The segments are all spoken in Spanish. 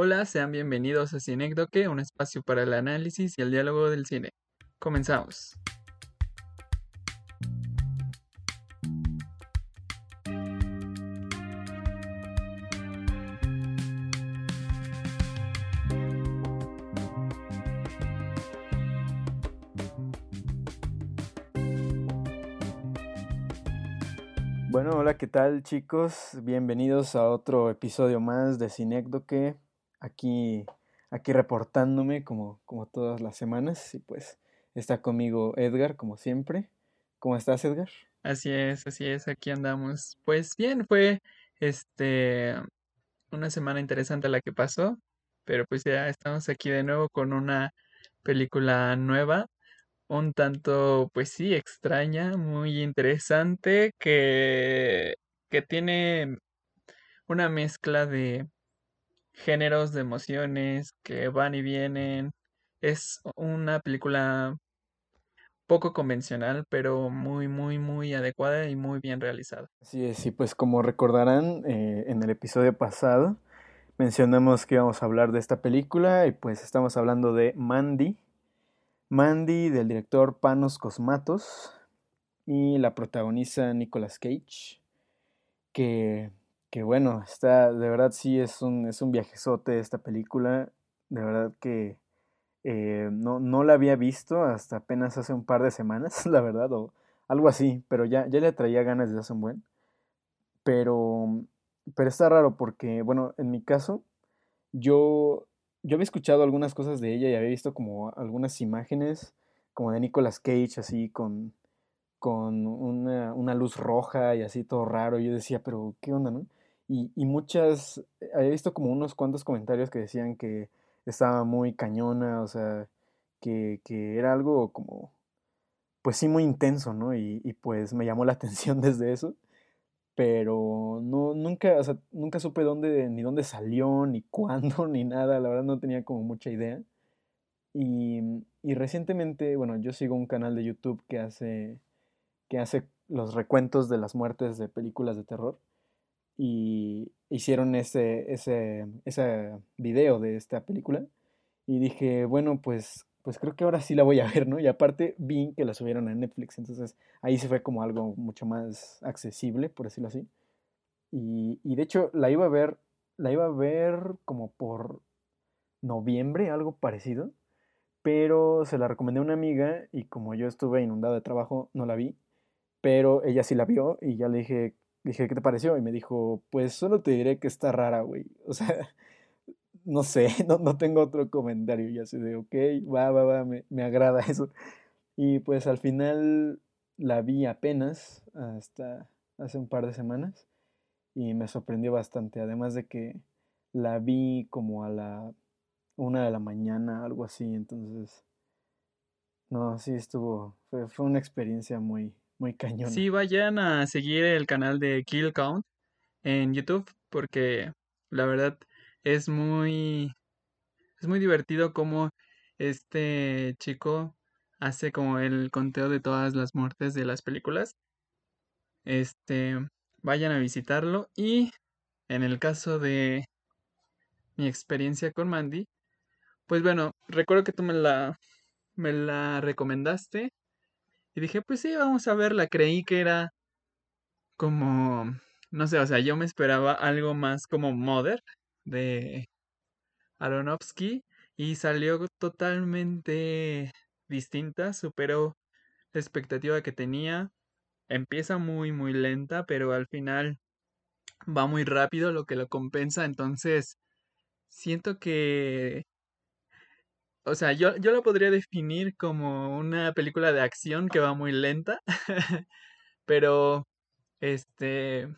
Hola, sean bienvenidos a Cinecdoque, un espacio para el análisis y el diálogo del cine. Comenzamos. Bueno, hola, ¿qué tal chicos? Bienvenidos a otro episodio más de Cinecdoque. Aquí, aquí reportándome como, como todas las semanas. Y pues está conmigo Edgar, como siempre. ¿Cómo estás, Edgar? Así es, así es, aquí andamos. Pues bien, fue este una semana interesante la que pasó, pero pues ya estamos aquí de nuevo con una película nueva un tanto, pues sí, extraña, muy interesante, que, que tiene una mezcla de géneros, de emociones que van y vienen. Es una película poco convencional, pero muy, muy, muy adecuada y muy bien realizada. Así es, y pues como recordarán, eh, en el episodio pasado mencionamos que íbamos a hablar de esta película y pues estamos hablando de Mandy, Mandy del director Panos Cosmatos y la protagoniza Nicolas Cage, que, que, bueno, está, de verdad sí es un, es un viajezote esta película, de verdad que eh, no, no la había visto hasta apenas hace un par de semanas, la verdad, o algo así, pero ya, ya le traía ganas de hace un buen. Pero, pero está raro porque, bueno, en mi caso, yo yo había escuchado algunas cosas de ella y había visto como algunas imágenes como de Nicolas Cage así con, con una, una luz roja y así todo raro. Y yo decía, pero ¿qué onda, no? Y, muchas, había visto como unos cuantos comentarios que decían que estaba muy cañona, o sea, que, que era algo como, pues sí, muy intenso, ¿no? Y, y pues me llamó la atención desde eso pero no, nunca, o sea, nunca supe dónde, ni dónde salió, ni cuándo, ni nada, la verdad no tenía como mucha idea. Y, y, recientemente, bueno, yo sigo un canal de YouTube que hace, que hace los recuentos de las muertes de películas de terror. Y hicieron ese, ese, ese video de esta película. Y dije, bueno, pues pues creo que ahora sí la voy a ver, ¿no? Y aparte vi que la subieron a Netflix, entonces ahí se fue como algo mucho más accesible, por decirlo así. Y, y de hecho la iba a ver, la iba a ver como por noviembre, algo parecido, pero se la recomendé a una amiga y como yo estuve inundado de trabajo, no la vi, pero ella sí la vio y ya le dije, dije, ¿qué te pareció? Y me dijo, pues solo te diré que está rara, güey. O sea, no sé, no, no, tengo otro comentario. Ya sé de, ok, va, va, va, me, me, agrada eso. Y pues al final la vi apenas, hasta hace un par de semanas, y me sorprendió bastante. Además de que la vi como a la una de la mañana, algo así. Entonces, no, sí estuvo, fue, fue una experiencia muy, muy cañona. Sí, vayan a seguir el canal de Kill Count en YouTube, porque la verdad es muy, es muy divertido como este chico hace como el conteo de todas las muertes de las películas. Este, vayan a visitarlo y en el caso de mi experiencia con Mandy, pues bueno, recuerdo que tú me la me la recomendaste y dije, pues sí, vamos a verla. Creí que era como no sé, o sea, yo me esperaba algo más como Mother, de Aronofsky y salió totalmente distinta, superó la expectativa que tenía. Empieza muy muy lenta, pero al final va muy rápido, lo que lo compensa. Entonces, siento que o sea, yo, yo lo podría definir como una película de acción que va muy lenta, pero este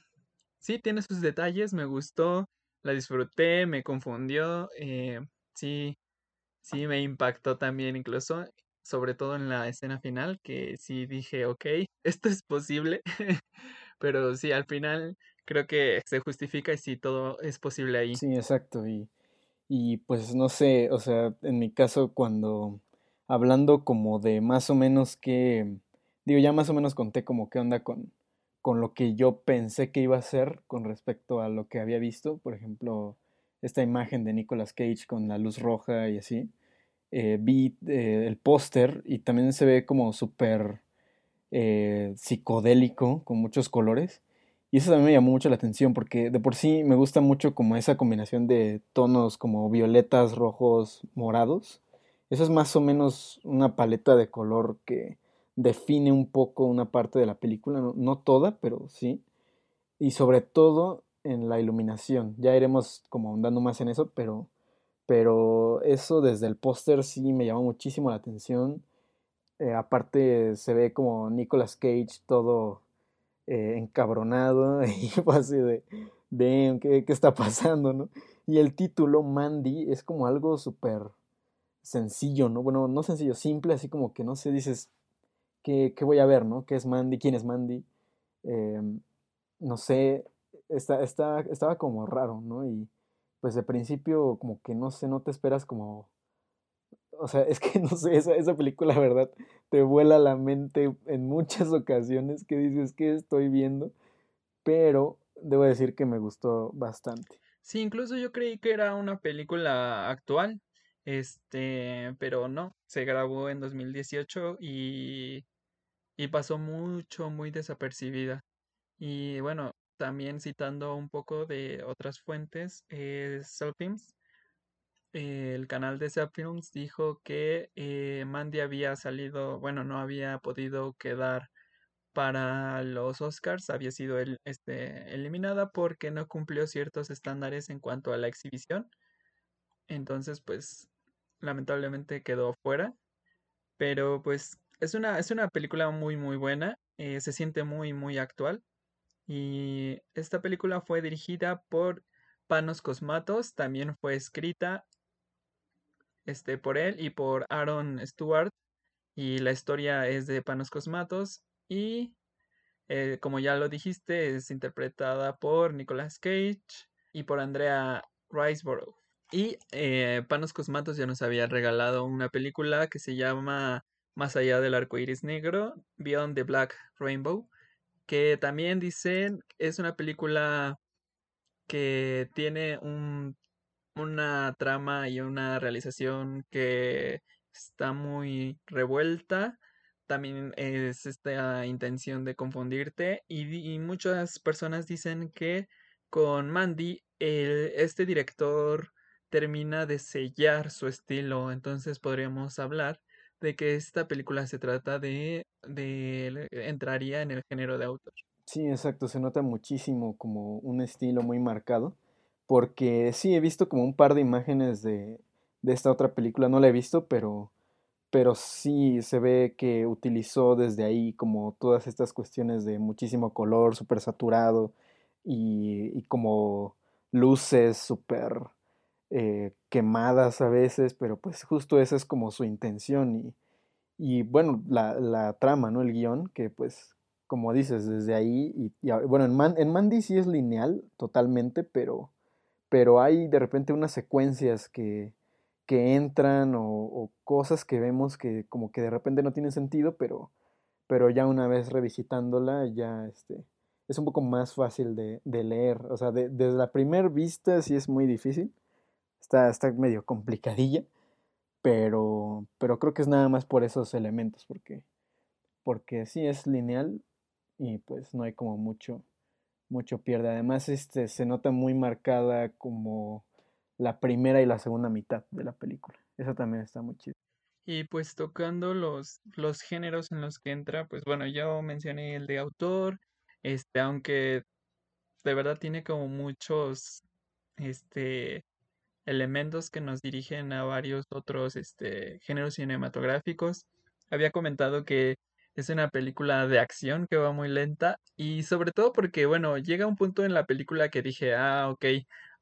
sí tiene sus detalles, me gustó la disfruté, me confundió, eh, sí, sí me impactó también incluso, sobre todo en la escena final, que sí dije, ok, esto es posible, pero sí, al final creo que se justifica y sí, todo es posible ahí. Sí, exacto, y, y pues no sé, o sea, en mi caso cuando hablando como de más o menos que, digo, ya más o menos conté como qué onda con con lo que yo pensé que iba a ser con respecto a lo que había visto. Por ejemplo, esta imagen de Nicolas Cage con la luz roja y así. Eh, vi eh, el póster y también se ve como súper eh, psicodélico, con muchos colores. Y eso también me llamó mucho la atención porque de por sí me gusta mucho como esa combinación de tonos como violetas, rojos, morados. Eso es más o menos una paleta de color que define un poco una parte de la película, no, no toda, pero sí. Y sobre todo en la iluminación. Ya iremos como andando más en eso, pero, pero eso desde el póster sí me llamó muchísimo la atención. Eh, aparte se ve como Nicolas Cage todo eh, encabronado y fue así de, de ¿qué, ¿qué, está pasando? ¿no? Y el título Mandy es como algo súper sencillo, ¿no? Bueno, no sencillo, simple, así como que no sé, dices, ¿qué, qué voy a ver, ¿no? ¿Qué es Mandy? ¿Quién es Mandy? Eh, no sé, está, está, estaba como raro, ¿no? Y pues de principio como que no sé, no te esperas como... O sea, es que no sé, esa, esa película, la verdad, te vuela la mente en muchas ocasiones que dices que estoy viendo, pero debo decir que me gustó bastante. Sí, incluso yo creí que era una película actual, este, pero no, se grabó en 2018 y, y pasó mucho, muy desapercibida. Y bueno, también citando un poco de otras fuentes, eh, Films, el canal de Films dijo que eh, Mandy había salido, bueno, no había podido quedar para los Oscars, había sido este, eliminada porque no cumplió ciertos estándares en cuanto a la exhibición. Entonces, pues, lamentablemente quedó fuera. Pero pues es una, es una película muy, muy buena. Eh, se siente muy, muy actual. Y esta película fue dirigida por Panos Cosmatos, también fue escrita este, por él y por Aaron Stewart. Y la historia es de Panos Cosmatos. Y eh, como ya lo dijiste, es interpretada por Nicolas Cage y por Andrea Riseborough. Y eh, Panos Cosmatos ya nos había regalado una película que se llama Más allá del arco iris negro, Beyond the Black Rainbow, que también dicen es una película que tiene un, una trama y una realización que está muy revuelta. También es esta intención de confundirte y, muchas personas dicen que con Mandy el, este director termina de sellar su estilo. Entonces podríamos hablar de que esta película se trata de, de entraría en el género de autor. Sí, exacto, se nota muchísimo como un estilo muy marcado, porque sí he visto como un par de imágenes de, de esta otra película, no la he visto, pero, pero sí se ve que utilizó desde ahí como todas estas cuestiones de muchísimo color, súper saturado y, y como luces súper eh, quemadas a veces, pero pues justo esa es como su intención y, y bueno, la, la, trama, ¿no? El guion, que pues como dices, desde ahí, y, bueno, en, Man, en, Mandy sí es lineal totalmente, pero, pero hay de repente unas secuencias que, que entran o, cosas que vemos que como que de repente no tienen sentido, pero, pero ya una vez revisitándola ya este, es un poco más fácil de, leer. O sea, de, desde la primera vista sí es muy difícil, Está, está medio complicadilla, pero, pero creo que es nada más por esos elementos, porque, porque sí es lineal y pues no hay como mucho, mucho pierde. Además, este, se nota muy marcada como la primera y la segunda mitad de la película. Eso también está muy chido. Y pues tocando los, los géneros en los que entra, pues bueno, yo mencioné el de autor, este, aunque de verdad tiene como muchos, este, elementos que nos dirigen a varios otros este, géneros cinematográficos. Había comentado que es una película de acción que va muy lenta y sobre todo porque, bueno, llega un punto en la película que dije, ah, ok,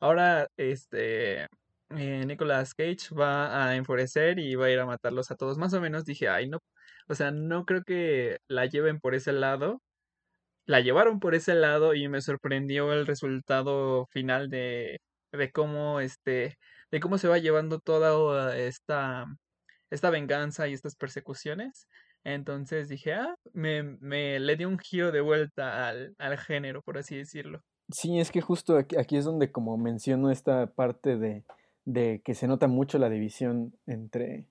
ahora este eh, Nicolas Cage va a enfurecer y va a ir a matarlos a todos. Más o menos dije, ay, no, o sea, no creo que la lleven por ese lado. La llevaron por ese lado y me sorprendió el resultado final de de cómo este, de cómo se va llevando toda esta, esta venganza y estas persecuciones. Entonces dije, ah, me, me le dio un giro de vuelta al, al género, por así decirlo. Sí, es que justo aquí, aquí es donde como menciono esta parte de, de que se nota mucho la división entre,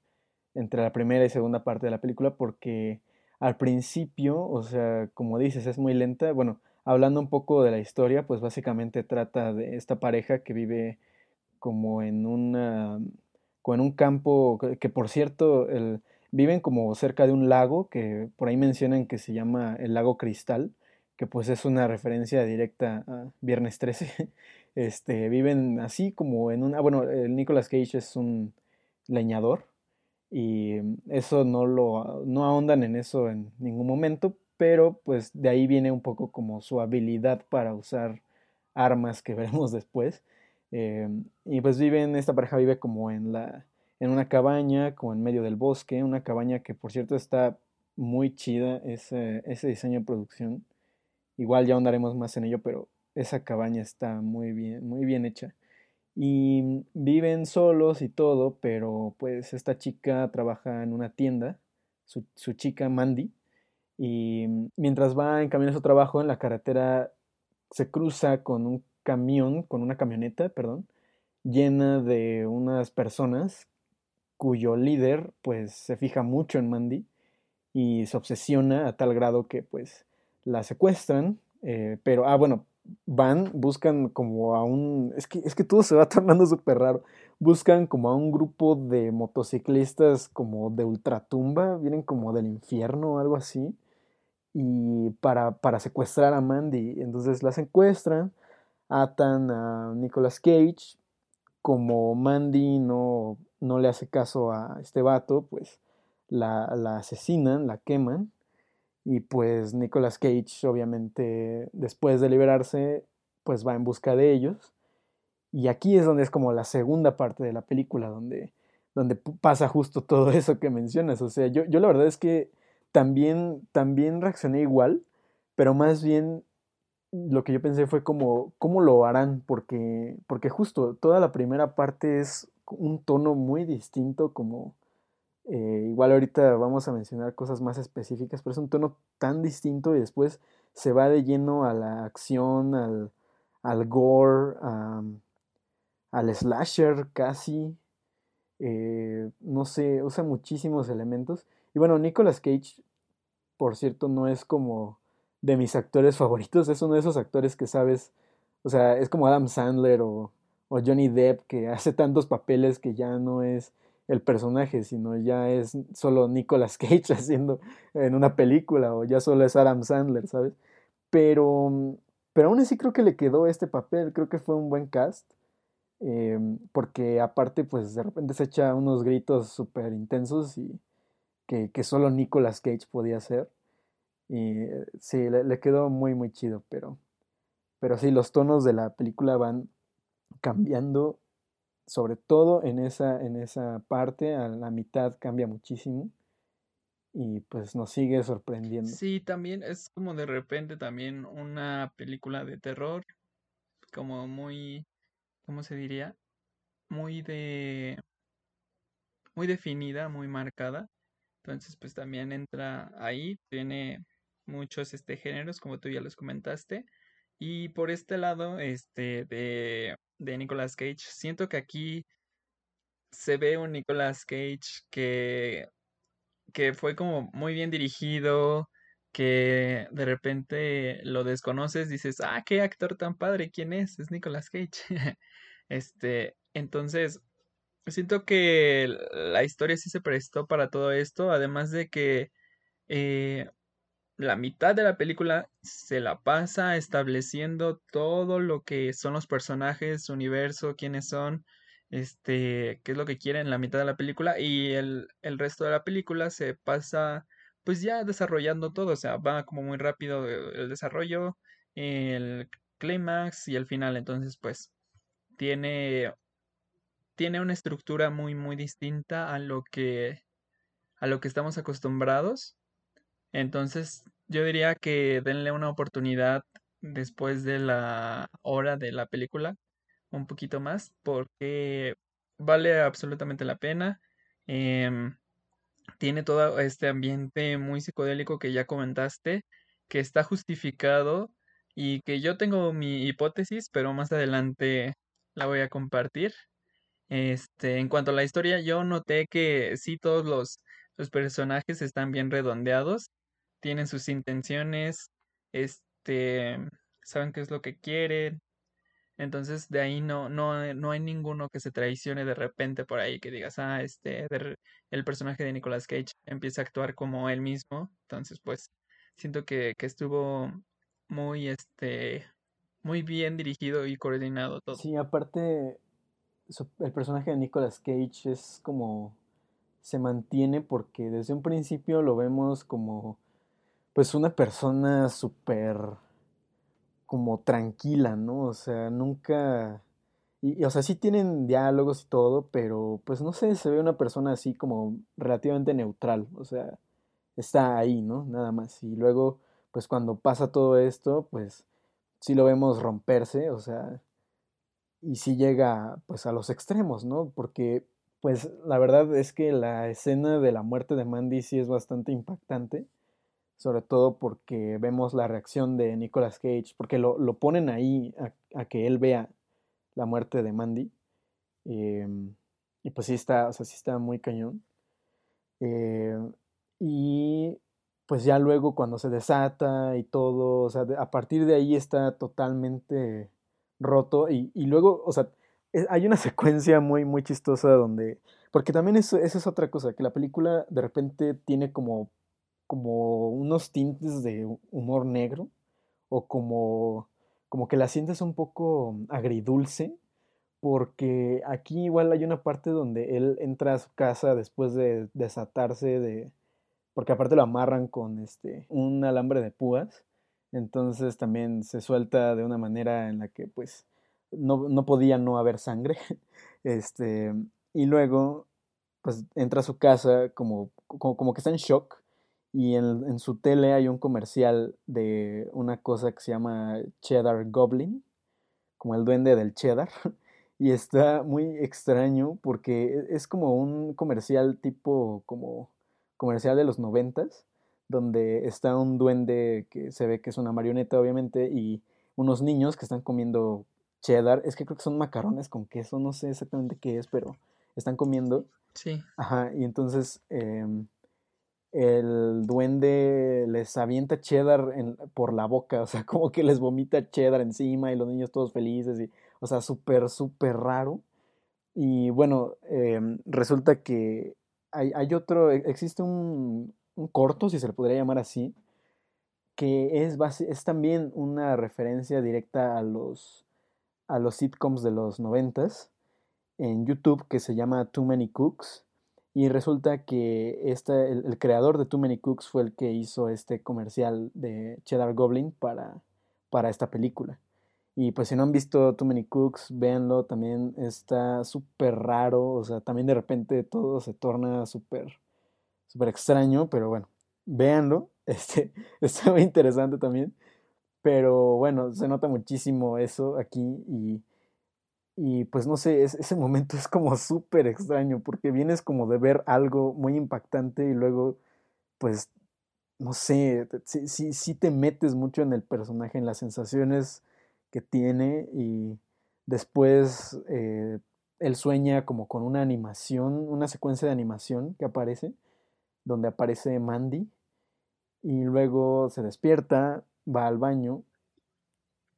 entre la primera y segunda parte de la película porque al principio, o sea, como dices, es muy lenta. Bueno, hablando un poco de la historia, pues básicamente trata de esta pareja que vive como en una, como en un campo que, que, por cierto, el, viven como cerca de un lago que por ahí mencionan que se llama el lago Cristal que pues es una referencia directa a Viernes 13. Este, viven así como en una... Bueno, el Nicolas Cage es un leñador y eso no lo... no ahondan en eso en ningún momento, pero pues de ahí viene un poco como su habilidad para usar armas que veremos después. Eh, y pues viven, esta pareja vive como en la en una cabaña, como en medio del bosque, una cabaña que por cierto está muy chida ese, diseño de producción. Igual ya ahondaremos más en ello, pero esa cabaña está muy bien, muy bien hecha. Y viven solos y todo, pero pues esta chica trabaja en una tienda, su, su chica Mandy, y mientras va en camino a su trabajo en la carretera se cruza con un camión, con una camioneta, perdón, llena de unas personas cuyo líder pues se fija mucho en Mandy y se obsesiona a tal grado que pues la secuestran, eh, pero, ah, bueno, van, buscan como a un, es que, es que todo se va tornando súper raro, buscan como a un grupo de motociclistas como de ultratumba, vienen como del infierno o algo así, y para, para secuestrar a Mandy, entonces la secuestran, atan a Nicolas Cage, como Mandy no, no le hace caso a este vato, pues la, la asesinan, la queman, y pues Nicolas Cage, obviamente, después de liberarse, pues va en busca de ellos. Y aquí es donde es como la segunda parte de la película, donde, donde pasa justo todo eso que mencionas. O sea, yo, yo la verdad es que también, también reaccioné igual, pero más bien lo que yo pensé fue como, ¿cómo lo harán? Porque, porque justo toda la primera parte es un tono muy distinto, como eh, igual ahorita vamos a mencionar cosas más específicas, pero es un tono tan distinto y después se va de lleno a la acción, al, al gore, al slasher casi. Eh, no sé, usa muchísimos elementos. Y bueno, Nicolas Cage, por cierto, no es como de mis actores favoritos, es uno de esos actores que sabes, o sea, es como Adam Sandler o, o Johnny Depp que hace tantos papeles que ya no es el personaje, sino ya es solo Nicolas Cage haciendo en una película o ya solo es Adam Sandler, ¿sabes? Pero, pero aún así creo que le quedó este papel, creo que fue un buen cast, eh, porque aparte pues de repente se echa unos gritos súper intensos y que, que, solo Nicolas Cage podía hacer. Y sí, le, le quedó muy, muy chido, pero, pero sí, los tonos de la película van cambiando sobre todo en esa, en esa parte, a la mitad cambia muchísimo y pues nos sigue sorprendiendo. Sí, también es como de repente también una película de terror, como muy, ¿cómo se diría? Muy de, muy definida, muy marcada. Entonces, pues también entra ahí, tiene muchos este géneros, como tú ya los comentaste. Y por este lado, este, de de Nicolas Cage. Siento que aquí se ve un Nicolas Cage que, que fue como muy bien dirigido, que de repente lo desconoces, dices, ah, qué actor tan padre, ¿quién es? Es Nicolas Cage. este, entonces, siento que la historia sí se prestó para todo esto, además de que eh, la mitad de la película se la pasa estableciendo todo lo que son los personajes, su universo, quiénes son, este, qué es lo que quieren la mitad de la película y el, el resto de la película se pasa pues ya desarrollando todo, o sea, va como muy rápido el desarrollo, el clímax y el final, entonces pues tiene tiene una estructura muy muy distinta a lo que a lo que estamos acostumbrados entonces, yo diría que denle una oportunidad después de la hora de la película, un poquito más, porque vale absolutamente la pena. Em, tiene todo este ambiente muy psicodélico que ya comentaste, que está justificado y que yo tengo mi hipótesis, pero más adelante la voy a compartir. Este, en cuanto a la historia, yo noté que sí todos los, los personajes están bien redondeados, tienen sus intenciones, este, saben qué es lo que quieren, entonces de ahí no, no, no hay ninguno que se traicione de repente por ahí, que digas, ah, este, el personaje de Nicolas Cage empieza a actuar como él mismo, entonces pues siento que, que estuvo muy, este, muy bien dirigido y coordinado todo. Sí, aparte, el personaje de Nicolas Cage es como se mantiene porque desde un principio lo vemos como pues una persona súper como tranquila, ¿no? O sea, nunca y, o sea, sí tienen diálogos y todo, pero pues no sé, se ve una persona así como relativamente neutral, o sea, está ahí, ¿no? Nada más. Y luego, pues cuando pasa todo esto, pues sí lo vemos romperse, o sea, y sí llega pues a los extremos, ¿no? Porque pues la verdad es que la escena de la muerte de Mandy sí es bastante impactante, sobre todo porque vemos la reacción de Nicolas Cage, porque lo, ponen ahí a, que él vea la muerte de Mandy. Em, y pues sí está, o sea, sí está muy cañón. Em, y pues ya luego cuando se desata y todo, o sea, a partir de ahí está totalmente roto y, luego, o sea, hay una secuencia muy, muy chistosa donde, porque también eso, esa es otra cosa, que la película de repente tiene como, como unos tintes de humor negro o como, como que la sientes un poco agridulce, porque aquí igual hay una parte donde él entra a su casa después de desatarse de, porque aparte lo amarran con este, un alambre de púas entonces también se suelta de una manera en la que pues no, no podía no haber sangre. Este, y luego pues entra a su casa como, como, que está en shock y en, en, su tele hay un comercial de una cosa que se llama Cheddar Goblin, como el duende del cheddar. Y está muy extraño porque e, es como un comercial tipo como comercial de los noventas donde está un duende que se ve que es una marioneta, obviamente, y unos niños que están comiendo cheddar. Es que creo que son macarrones con queso, no sé exactamente qué es, pero están comiendo. Sí. Ajá, y entonces em, el duende les avienta cheddar por la boca, o sea, como que les vomita cheddar encima y los niños todos felices, y, o sea, súper, súper raro. Y bueno, em, resulta que hay, otro, e, existe un, un corto, si se le podría llamar así, que es, es también una referencia directa a los, a los sitcoms de los noventas en YouTube que se llama Too Many Cooks. Y resulta que este, el, creador de Too Many Cooks fue el que hizo este comercial de Cheddar Goblin para, para esta película. Y pues si no han visto Too Many Cooks, véanlo, también está súper raro, o sea, también de repente todo se torna súper súper extraño, pero bueno, véanlo, este, está muy interesante también, pero bueno, se nota muchísimo eso aquí y, y pues no sé, ese momento es como súper extraño porque vienes como de ver algo muy impactante y luego pues no sé, sí, sí, sí te metes mucho en el personaje, en las sensaciones que tiene y después eh, él sueña como con una animación, una secuencia de animación que aparece donde aparece Mandy y luego se despierta, va al baño.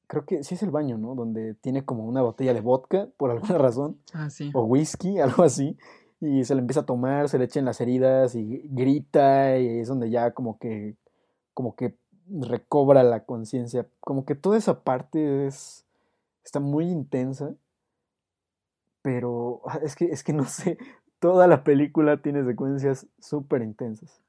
Creo que sí es el baño, ¿no? Donde tiene como una botella de vodka, por alguna razón. Ah, sí. O whisky, algo así. Y se le empieza a tomar, se le echa en las heridas y grita y es donde ya como que, como que recobra la conciencia. Como que toda esa parte es, está muy intensa. Pero ah, es que, es que no sé, toda la película tiene secuencias súper intensas.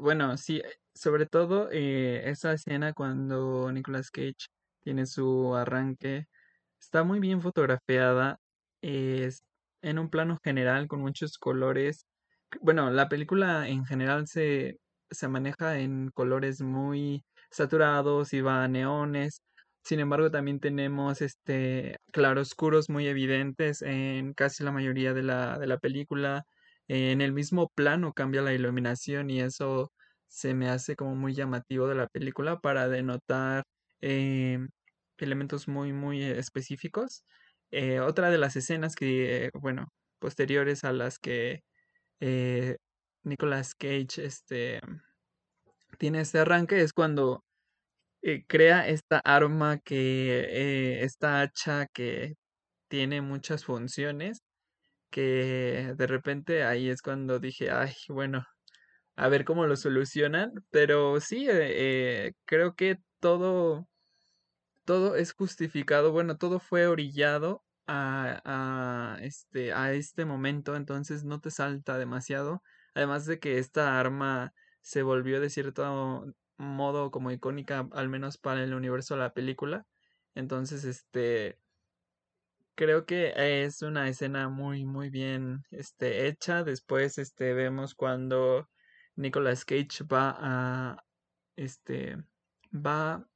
bueno, sí, sobre todo eh, esa escena cuando Nicolas Cage tiene su arranque, está muy bien fotografiada, es en un plano general con muchos colores. Bueno, la película en general se, se maneja en colores muy saturados y va a neones, sin embargo, también tenemos este claroscuros muy evidentes en casi la mayoría de la, de la película. En el mismo plano cambia la iluminación y eso se me hace como muy llamativo de la película para denotar eh, elementos muy, muy específicos. Eh, otra de las escenas que, bueno, posteriores a las que eh, Nicolas Cage este, tiene este arranque es cuando eh, crea esta arma que, esta hacha que tiene muchas funciones, que de repente ahí es cuando dije, ay, bueno, a ver cómo lo solucionan, pero sí, eh, eh, creo que todo, todo es justificado, bueno, todo fue orillado a, a, este, a este momento, entonces no te salta demasiado, además de que esta arma se volvió de cierto modo como icónica, al menos para el universo de la película, entonces este Creo que es una escena muy, muy bien, este, hecha. Después, este, vemos cuando Nicolas Cage va a, este, va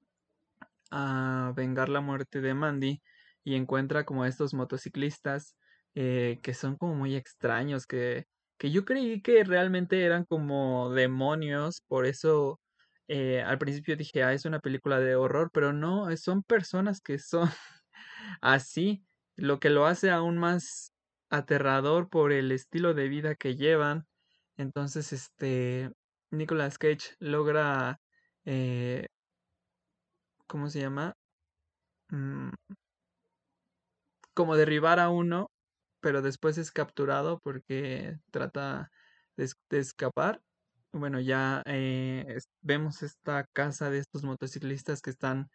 a vengar la muerte de Mandy y encuentra como estos motociclistas eh, que son como muy extraños, que, que yo creí que realmente eran como demonios, por eso eh, al principio dije, ah, es una película de horror, pero no, son personas que son así lo que lo hace aún más aterrador por el estilo de vida que llevan. Entonces, este, Nicolas Cage logra, eh, ¿cómo se llama? Mm, como derribar a uno, pero después es capturado porque trata de, escapar. Bueno, ya eh, vemos esta casa de estos motociclistas que están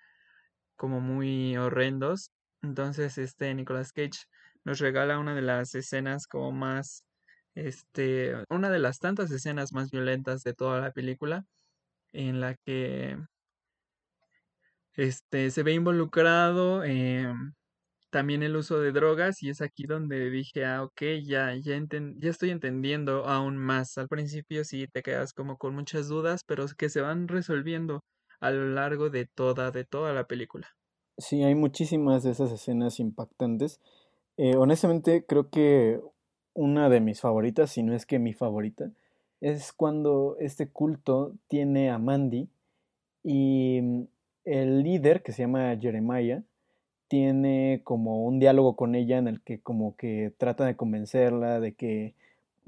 como muy horrendos. Entonces, este Nicolas Cage nos regala una de las escenas como más, este, una de las tantas escenas más violentas de toda la película, en la que este se ve involucrado em, también el uso de drogas y es aquí donde dije, ah, ok, ya, ya, ya estoy entendiendo aún más. Al principio sí te quedas como con muchas dudas, pero que se van resolviendo a lo largo de toda, de toda la película. Sí, hay muchísimas de esas escenas impactantes. Eh, honestamente, creo que una de mis favoritas, si no es que mi favorita, es cuando este culto tiene a Mandy y mm, el líder, que se llama Jeremiah, tiene como un diálogo con ella en el que como que trata de convencerla de que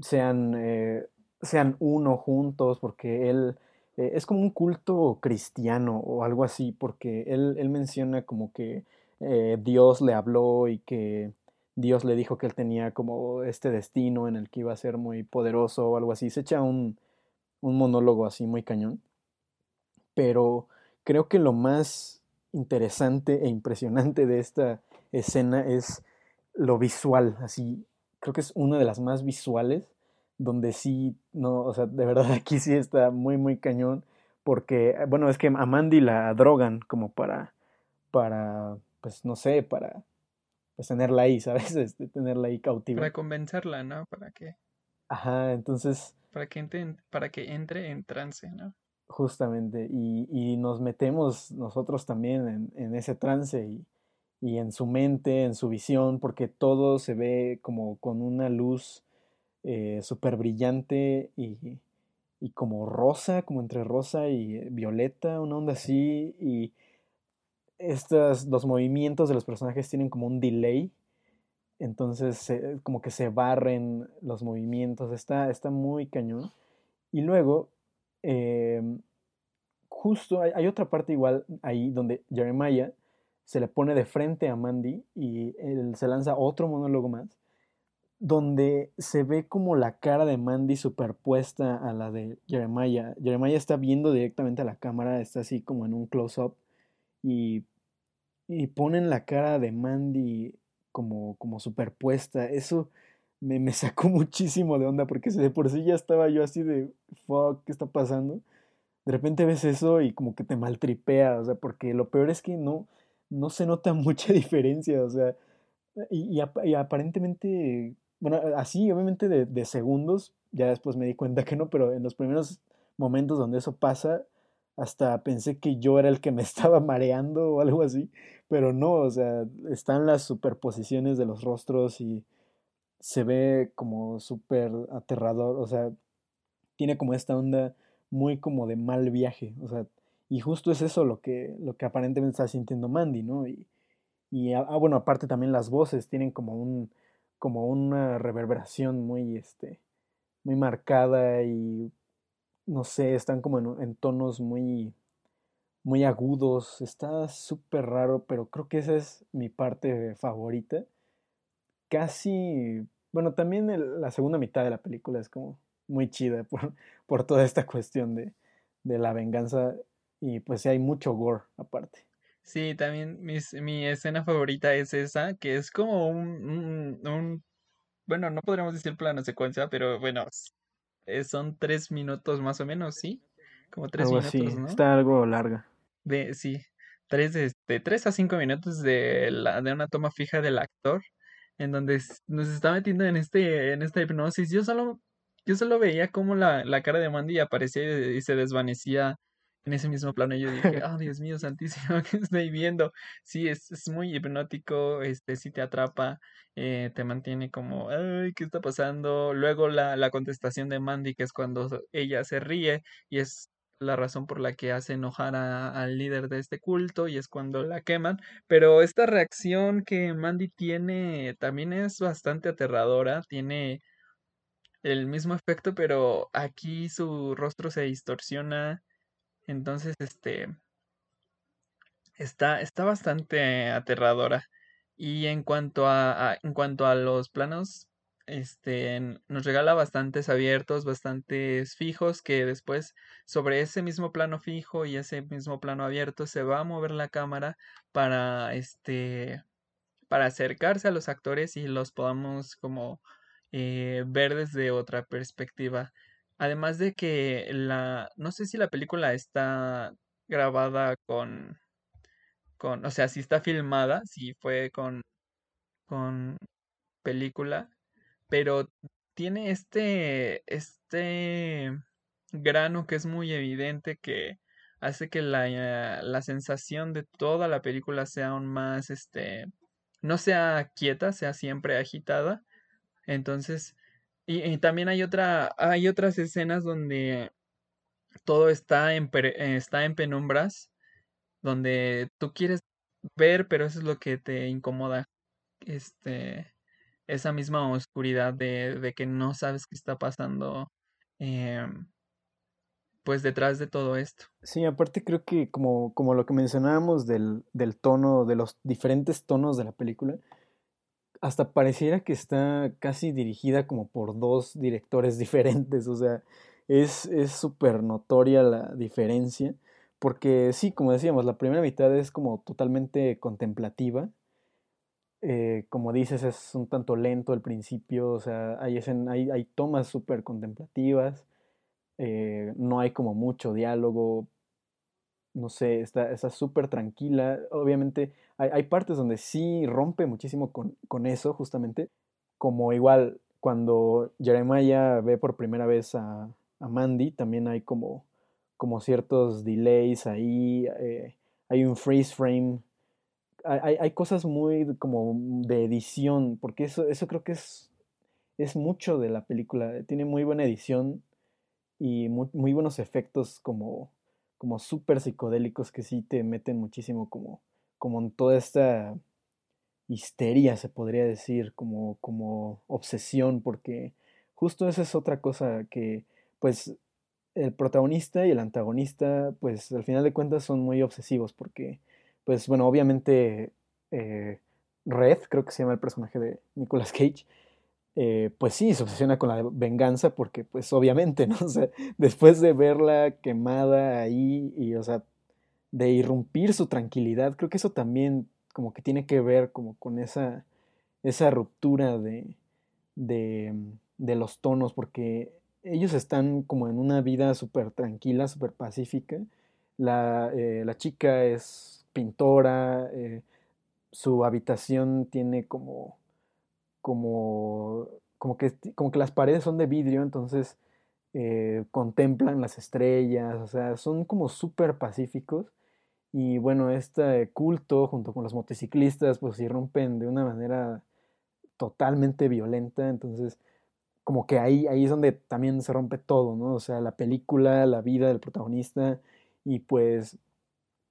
sean, eh, sean uno juntos, porque él eh, es como un culto cristiano o algo así, porque él, él menciona como que eh, Dios le habló y que Dios le dijo que él tenía como este destino en el que iba a ser muy poderoso o algo así. Se echa un, un monólogo así muy cañón. Pero creo que lo más interesante e impresionante de esta escena es lo visual, así, creo que es una de las más visuales donde sí, no, o sea, de verdad aquí sí está muy, muy cañón, porque, bueno, es que a Mandy la drogan como para, para, pues no sé, para, pues tenerla ahí, ¿sabes? Este, tenerla ahí cautiva. Para convencerla, ¿no? Para que... Ajá, entonces... Para que entre, para que entre en trance, ¿no? Justamente, y, y nos metemos nosotros también en, en ese trance y, y en su mente, en su visión, porque todo se ve como con una luz eh, súper brillante y, y, como rosa, como entre rosa y violeta, una onda así. Y estos, los movimientos de los personajes tienen como un delay. Entonces, como que se barren los movimientos. Está, está muy cañón. Y luego, eh, justo hay, hay, otra parte igual ahí donde Jeremiah se le pone de frente a Mandy y él se lanza otro monólogo más donde se ve como la cara de Mandy superpuesta a la de Jeremiah. Jeremiah está viendo directamente a la cámara, está así como en un close-up y, y ponen la cara de Mandy como, como superpuesta. Eso me, me, sacó muchísimo de onda porque de por sí ya estaba yo así de, fuck, ¿qué está pasando? De repente ves eso y como que te maltripea, o sea, porque lo peor es que no, no se nota mucha diferencia, o sea, y, aparentemente bueno, así obviamente de, de, segundos, ya después me di cuenta que no, pero en los primeros momentos donde eso pasa, hasta pensé que yo era el que me estaba mareando o algo así, pero no, o sea, están las superposiciones de los rostros y se ve como súper aterrador, o sea, tiene como esta onda muy como de mal viaje, o sea, Y justo es eso lo que, lo que aparentemente está sintiendo Mandy, ¿no? Y, y ah, ah, bueno, aparte también las voces tienen como un como una reverberación muy este muy marcada y no sé, están como en, tonos muy muy agudos, está súper raro, pero creo que esa es mi parte favorita. Casi, bueno, también la segunda mitad de la película es como muy chida por, por toda esta cuestión de, de la venganza y pues hay mucho gore aparte. Sí, también mi escena favorita es esa, que es como un, un, un- bueno, no podríamos decir plano secuencia, pero bueno, eh, son tres minutos más o menos, ¿sí? Como tres Algo minutos, así, ¿no? está algo larga. De, sí, tres, este, tres a cinco minutos de, la, de una toma fija del actor, en donde nos está metiendo en este, en esta hipnosis. Yo solo, yo solo veía cómo la, la cara de Mandy aparecía y, y se desvanecía en ese mismo plano. Yo dije, oh, Dios mío, santísimo, ¿qué estoy viendo? Sí, es, es muy hipnótico, este, sí te atrapa, eh, te mantiene como, ay, ¿qué está pasando? Luego la, la contestación de Mandy, que es cuando ella se ríe y es la razón por la que hace enojar a- al líder de este culto y es cuando la queman. Pero esta reacción que Mandy tiene también es bastante aterradora, tiene el mismo efecto, pero aquí su rostro se distorsiona, entonces este Está, está bastante aterradora. Y en cuanto a, en cuanto a los planos, este, nos regala bastantes abiertos, bastantes fijos, que después sobre ese mismo plano fijo y ese mismo plano abierto se va a mover la cámara para, este, para acercarse a los actores y los podamos como eh, ver desde otra perspectiva. Además de que la, no sé si la película está grabada con con, o sea, si está filmada, si fue con, con película, pero tiene este, este grano que es muy evidente que hace que la, la sensación de toda la película sea aún más, este, no sea quieta, sea siempre agitada. Entonces, y, también hay otra, hay otras escenas donde todo está en, eh, está en penumbras donde tú quieres ver, pero eso es lo que te incomoda, este, esa misma oscuridad de, de que no sabes qué está pasando, em, pues detrás de todo esto. Sí, aparte creo que como, como lo que mencionábamos del, del tono, de los diferentes tonos de la película, hasta pareciera que está casi dirigida como por dos directores diferentes, o sea, es súper notoria la diferencia, porque sí, como decíamos, la primera mitad es como totalmente contemplativa, eh, como dices, es un tanto lento al principio, o sea, hay, hay, hay tomas súper contemplativas, eh, no hay como mucho diálogo, no sé, está súper tranquila. Obviamente hay, hay partes donde sí rompe muchísimo con, con eso, justamente, como igual cuando Jeremiah ve por primera vez a, a Mandy, también hay como, como ciertos delays ahí, eh, hay un freeze frame, hay- hay cosas muy como de edición, porque eso, eso creo que es, es mucho de la película, tiene muy buena edición y muy, muy buenos efectos como, como súper psicodélicos que sí te meten muchísimo como, como en toda esta histeria, se podría decir, como, como obsesión, porque justo esa es otra cosa que, pues, el protagonista y el antagonista, pues, al final de cuentas son muy obsesivos, porque, pues, bueno, obviamente, eh, Red, creo que se llama el personaje de Nicolas Cage, eh, pues sí, se obsesiona con la venganza porque, pues obviamente, ¿no? O sea, después de verla quemada ahí y, o sea, de irrumpir su tranquilidad, creo que eso también como que tiene que ver como con esa, esa ruptura de, de, de los tonos, porque ellos están como en una vida súper tranquila, súper pacífica. La, eh, la chica es pintora, eh, su habitación tiene como como, como que, como que las paredes son de vidrio, entonces eh, contemplan las estrellas, o sea, son como súper pacíficos. Y bueno, este culto junto con los motociclistas pues irrumpen de una manera totalmente violenta, entonces como que ahí, ahí es donde también se rompe todo, ¿no? O sea, la película, la vida del protagonista Y pues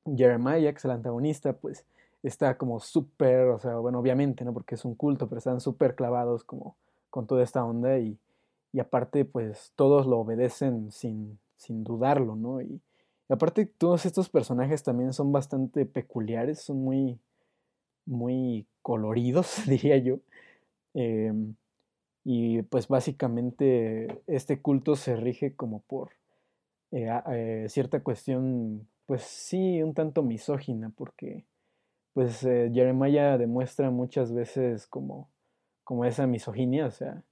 Jeremiah, que es el antagonista, pues está como súper, o sea, bueno, obviamente, ¿no? Porque es un culto, pero están súper clavados como con toda esta onda y, y aparte, pues todos lo obedecen sin, sin dudarlo, ¿no? Y, y, aparte, todos estos personajes también son bastante peculiares, son muy, muy coloridos, diría yo. Eh, y pues básicamente este culto se rige como por eh, eh, cierta cuestión, pues sí, un tanto misógina, porque pues eh, Jeremiah demuestra muchas veces como, como esa misoginia, o sea,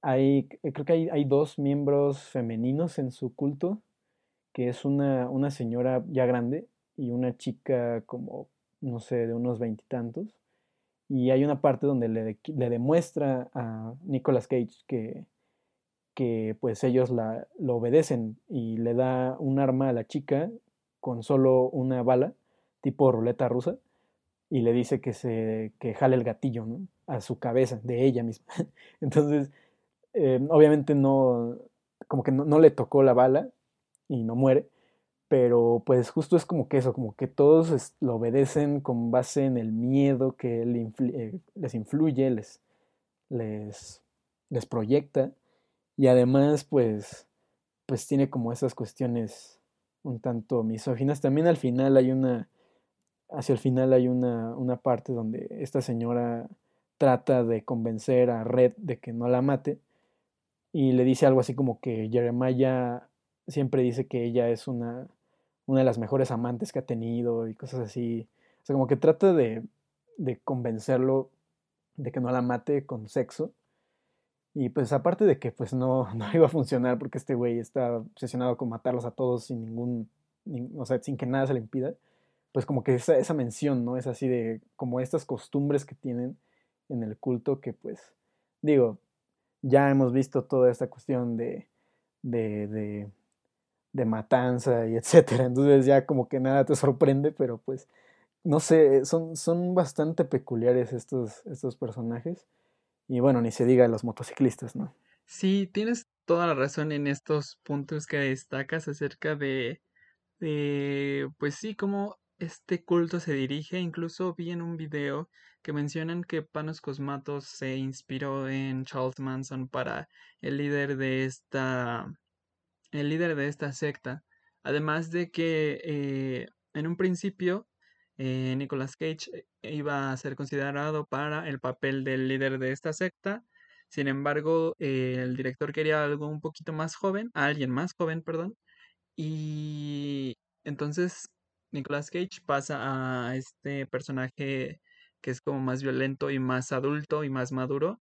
hay, creo que hay, hay, dos miembros femeninos en su culto, que es una, una señora ya grande y una chica como, no sé, de unos veintitantos. Y, y, hay una parte donde le, le, demuestra a Nicolas Cage que, que pues ellos la, lo obedecen y le da un arma a la chica con solo una bala, tipo ruleta rusa, y le dice que se que jale el gatillo a su cabeza, de ella misma. Entonces, eh, obviamente no, como que no, le tocó la bala y no muere, pero pues justo es como que eso, como que todos lo obedecen con base en el miedo que eh, les influye, les, les, les proyecta, y además pues, pues tiene como esas cuestiones un tanto misóginas. También al final hay una hacia el final hay una, una parte donde esta señora trata de convencer a Red de que no la mate y le dice algo así como que Jeremiah siempre dice que ella es una, una de las mejores amantes que ha tenido y cosas así. O sea, como que trata de, de convencerlo de que no la mate con sexo. Y pues aparte de que pues no, no iba a funcionar porque este güey está obsesionado con matarlos a todos sin ningún, o sea, sin que nada se le impida pues como que esa, esa mención, ¿no? Es así de como estas costumbres que tienen en el culto que pues, digo, ya hemos visto toda esta cuestión de, de, de, de matanza y etcétera, entonces ya como que nada te sorprende, pero pues, no sé, son, son bastante peculiares estos, estos personajes. Y bueno, ni se diga los motociclistas, ¿no? Sí, tienes toda la razón en estos puntos que destacas acerca de, de pues sí, como este culto se dirige. Incluso vi en un video que mencionan que Panos Cosmatos se inspiró en Charles Manson para el líder de esta el líder de esta secta. Además de que eh, en un principio eh, Nicolas Cage iba a ser considerado para el papel del líder de esta secta. Sin embargo, eh, el director quería algo un poquito más joven, alguien más joven, perdón. Y entonces Nicolas Cage pasa a este personaje que es como más violento y más adulto y más maduro.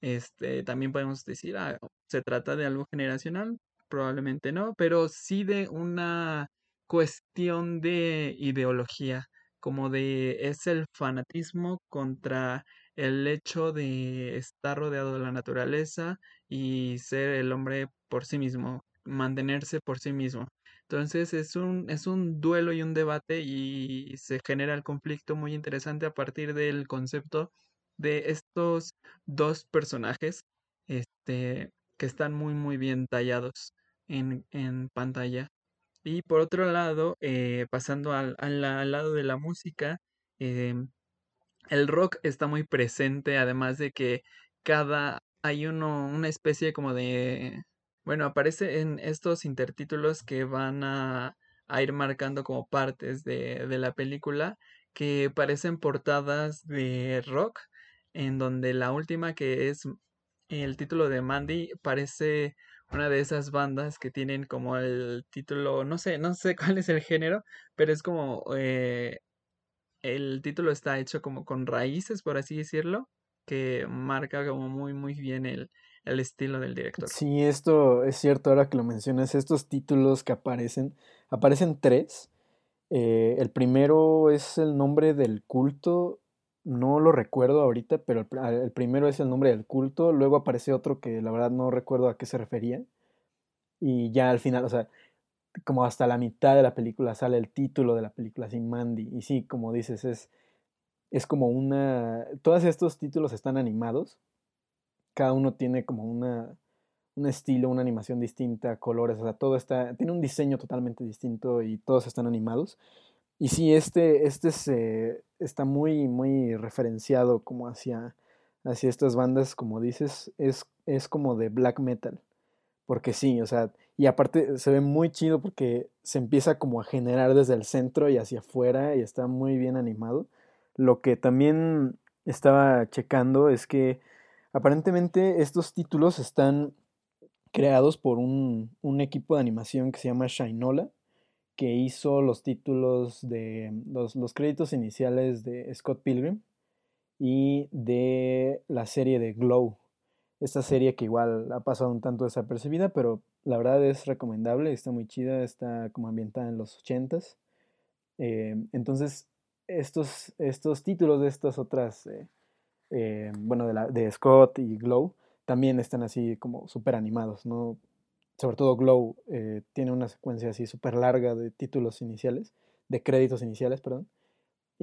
Este, también podemos decir, ah, se trata de algo generacional, probablemente no, pero sí de una cuestión de ideología, como de es el fanatismo contra el hecho de estar rodeado de la naturaleza y ser el hombre por sí mismo, mantenerse por sí mismo. Entonces es un, es un duelo y un debate y se genera el conflicto muy interesante a partir del concepto de estos dos personajes este, que están muy muy bien tallados en, en pantalla. Y por otro lado, eh, pasando al, al, lado de la música, eh, el rock está muy presente, además de que cada hay uno, una especie como de bueno, aparece en estos intertítulos que van a, a ir marcando como partes de, de, la película que parecen portadas de rock, en donde la última que es el título de Mandy parece una de esas bandas que tienen como el título, no sé, no sé cuál es el género, pero es como eh, el título está hecho como con raíces, por así decirlo, que marca como muy, muy bien el, el estilo del director. Sí, esto es cierto ahora que lo mencionas, estos títulos que aparecen, aparecen tres. Eh, el primero es el nombre del culto, no lo recuerdo ahorita, pero el, el, primero es el nombre del culto, luego aparece otro que la verdad no recuerdo a qué se refería. Y ya al final, o sea, como hasta la mitad de la película sale el título de la película, sin Mandy. Y sí, como dices, es, es como una... Todos estos títulos están animados, cada uno tiene como una, un estilo, una animación distinta, colores, o sea, todo está, tiene un diseño totalmente distinto y todos están animados. Y sí, este, este se, está muy, muy referenciado como hacia, hacia estas bandas, como dices, es, es como de black metal. Porque sí, o sea, y aparte se ve muy chido porque se empieza como a generar desde el centro y hacia afuera y está muy bien animado. Lo que también estaba checando es que aparentemente estos títulos están creados por un, un equipo de animación que se llama Shinola, que hizo los títulos de los, los créditos iniciales de Scott Pilgrim y de la serie de Glow. Esta serie que igual ha pasado un tanto desapercibida, pero la verdad es recomendable, está muy chida, está como ambientada en los ochentas. Eh, entonces, estos, estos títulos de estas otras, eh, eh, bueno, de, de Scott y Glow, también están así como súper animados, ¿no? Sobre todo Glow tiene una secuencia así súper larga de títulos iniciales, de créditos iniciales, perdón.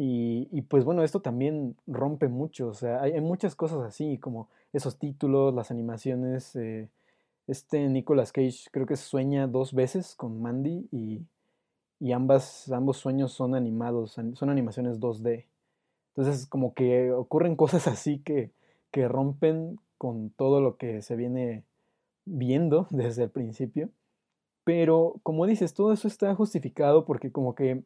Y, y, pues bueno, esto también rompe mucho, o sea, hay, hay, muchas cosas así, como esos títulos, las animaciones, eh, este Nicolas Cage creo que sueña dos veces con Mandy y, y ambas, ambos sueños son animados, son animaciones 2D. Entonces como que ocurren cosas así que, que rompen con todo lo que se viene viendo desde el principio. Pero como dices, todo eso está justificado porque como que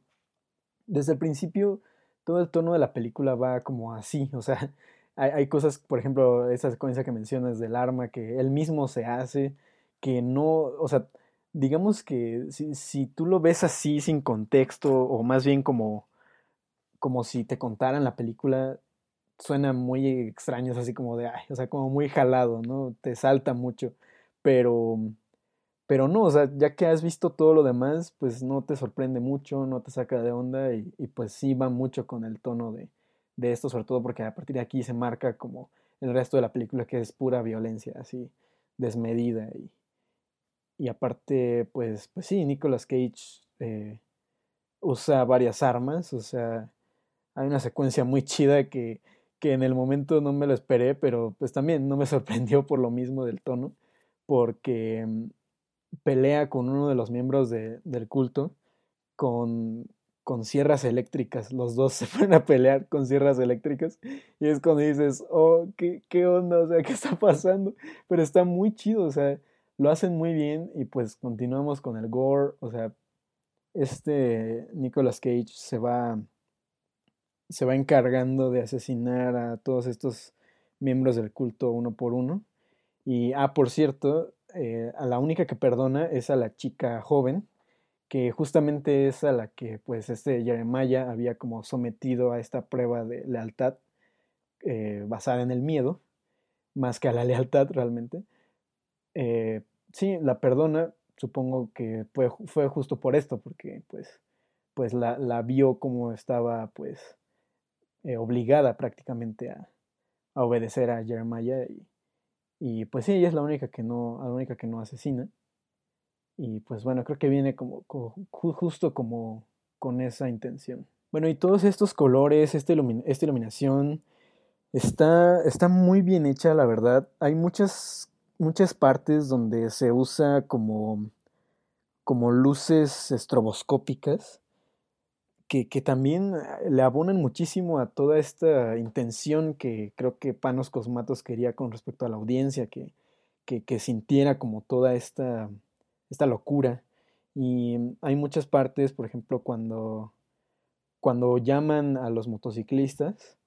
desde el principio todo el tono de la película va como así, o sea, hay, hay, cosas, por ejemplo, esa secuencia que mencionas del arma, que él mismo se hace, que no, o sea, digamos que si, si tú lo ves así sin contexto, o más bien como, como si te contaran la película, suena muy extraño, es así como de, ay, o sea, como muy jalado, ¿no? Te salta mucho, pero, pero no, o sea, ya que has visto todo lo demás, pues no te sorprende mucho, no te saca de onda y, pues sí va mucho con el tono de, de esto, sobre todo porque a partir de aquí se marca como el resto de la película que es pura violencia, así desmedida y, y aparte, pues, pues sí, Nicolas Cage eh, usa varias armas, o sea, hay una secuencia muy chida que, que en el momento no me lo esperé, pero pues también no me sorprendió por lo mismo del tono, porque mm, pelea con uno de los miembros de, del culto con, con sierras eléctricas. Los dos se fueron a pelear con sierras eléctricas. Y es cuando dices, oh, ¿qué, qué onda? O sea, ¿qué está pasando? Pero está muy chido, o sea, lo hacen muy bien y pues continuamos con el gore. O sea, este Nicolas Cage se va, se va encargando de asesinar a todos estos miembros del culto uno por uno. Y, ah, por cierto, eh, a la única que perdona es a la chica joven, que justamente es a la que pues este Jeremiah había como sometido a esta prueba de lealtad eh, basada en el miedo, más que a la lealtad realmente. Eh, sí, la perdona, supongo que fue, fue, justo por esto, porque pues, pues la, la vio como estaba pues eh, obligada prácticamente a, obedecer a Jeremiah y, pues sí, ella es la única que no, la única que no asesina. Y pues bueno, creo que viene como, justo como con esa intención. Bueno, y todos estos colores, esta, esta iluminación, está, está muy bien hecha, la verdad. Hay muchas, muchas partes donde se usa como, como luces estroboscópicas que, que, también le abonan muchísimo a toda esta intención que creo que Panos Cosmatos quería con respecto a la audiencia, que, que, sintiera como toda esta esta locura. Y hay muchas partes, por ejemplo, cuando, cuando llaman a los motociclistas,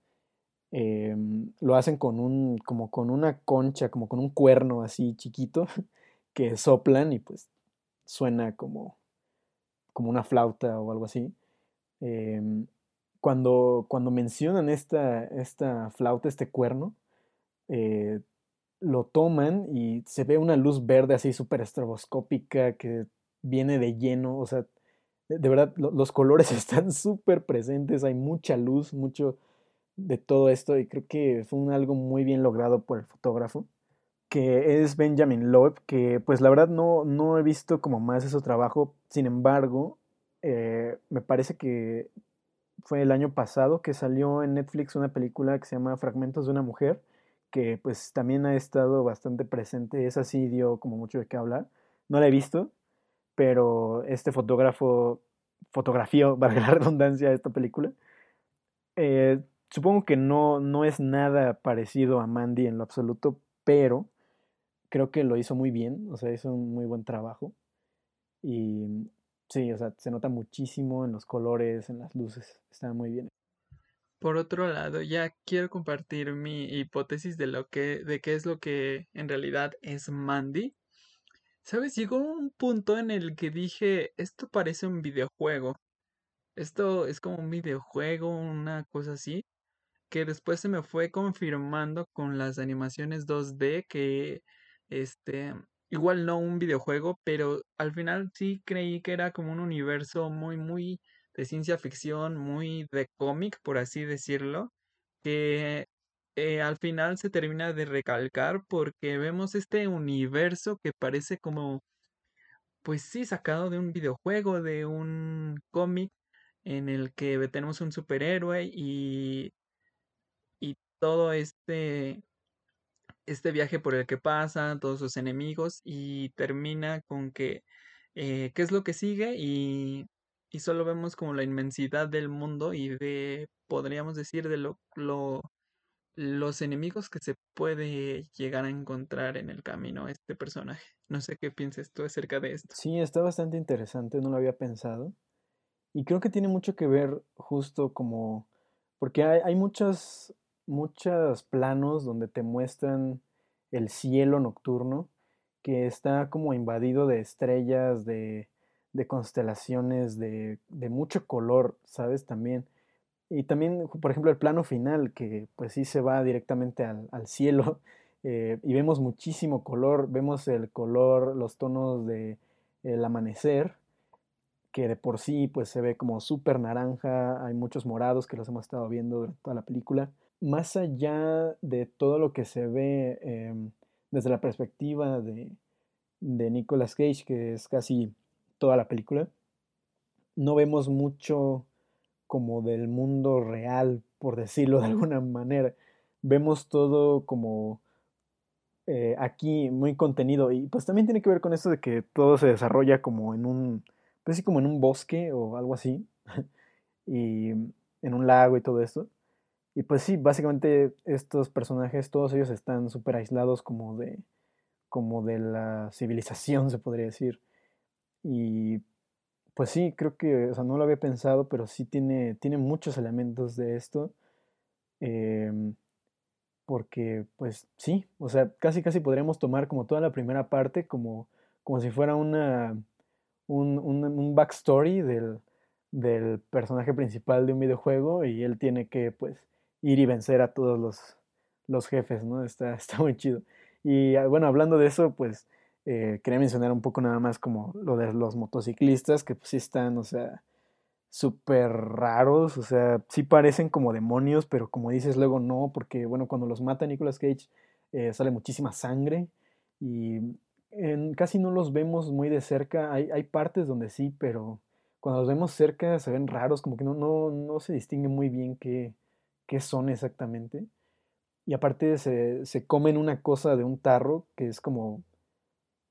eh, lo hacen con un, como con una concha, como con un cuerno así chiquito, que soplan y pues suena como, como una flauta o algo así. Eh, cuando, cuando mencionan esta, esta flauta, este cuerno, eh, lo toman y se ve una luz verde así súper estroboscópica que viene de lleno, o sea, de, verdad lo, los colores están súper presentes, hay mucha luz, mucho de todo esto y creo que fue un, algo muy bien logrado por el fotógrafo que es Benjamin Loeb, que pues la verdad no, no he visto como más de su trabajo, sin embargo, eh, me parece que fue el año pasado que salió en Netflix una película que se llama Fragmentos de una mujer, que pues también ha estado bastante presente. Esa sí dio como mucho de qué hablar. No la he visto, pero este fotógrafo fotografió, valga la redundancia, esta película. Eh, supongo que no, no es nada parecido a Mandy en lo absoluto, pero creo que lo hizo muy bien, o sea, hizo un muy buen trabajo. Y sí, o sea, se nota muchísimo en los colores, en las luces, está muy bien. Por otro lado, ya quiero compartir mi hipótesis de lo que, de qué es lo que en realidad es Mandy. ¿Sabes? Llegó un punto en el que dije, esto parece un videojuego. Esto es como un videojuego, una cosa así que después se me fue confirmando con las animaciones 2D que este igual no un videojuego, pero al final sí creí que era como un universo muy muy de ciencia ficción, muy de cómic, por así decirlo, que eh, al final se termina de recalcar porque vemos este universo que parece como, pues sí, sacado de un videojuego, de un cómic en el que tenemos un superhéroe y y todo este, este viaje por el que pasa, todos sus enemigos y termina con que, eh, ¿qué es lo que sigue? Y, y solo vemos como la inmensidad del mundo y de, podríamos decir, de lo, lo, los enemigos que se puede llegar a encontrar en el camino este personaje. No sé qué piensas tú acerca de esto. Sí, está bastante interesante, no lo había pensado. Y creo que tiene mucho que ver justo como, porque hay muchas muchos planos donde te muestran el cielo nocturno que está como invadido de estrellas, de, de constelaciones, de, de, mucho color, ¿sabes? También. Y también, por ejemplo, el plano final, que pues sí se va directamente al, al cielo eh, y vemos muchísimo color, vemos el color, los tonos de el amanecer, que de por sí pues se ve como súper naranja, hay muchos morados que los hemos estado viendo durante toda la película más allá de todo lo que se ve em, desde la perspectiva de, de Nicolas Cage, que es casi toda la película, no vemos mucho como del mundo real, por decirlo de alguna manera. Vemos todo como eh, aquí muy contenido y pues también tiene que ver con esto de que todo se desarrolla como en un, pues como en un bosque o algo así, y en un lago y todo esto. Y pues sí, básicamente estos personajes, todos ellos están súper aislados como de, como de la civilización, se podría decir. Y pues sí, creo que, o sea, no lo había pensado, pero sí tiene, tiene muchos elementos de esto. Em, porque, pues sí, o sea, casi casi podríamos tomar como toda la primera parte como, como si fuera una, un, un, un backstory del, del personaje principal de un videojuego y él tiene que, pues, ir y vencer a todos los, los jefes, ¿no? Está, está muy chido. Y ah, bueno, hablando de eso, pues eh, quería mencionar un poco nada más como lo de los motociclistas, que pues sí están, o sea, súper raros, o sea, sí parecen como demonios, pero como dices luego no, porque bueno, cuando los mata Nicolas Cage eh, sale muchísima sangre y casi no los vemos muy de cerca, hay, hay partes donde sí, pero cuando los vemos cerca se ven raros, como que no, no, no se distingue muy bien qué, qué son exactamente. Y aparte se, se, comen una cosa de un tarro que es como,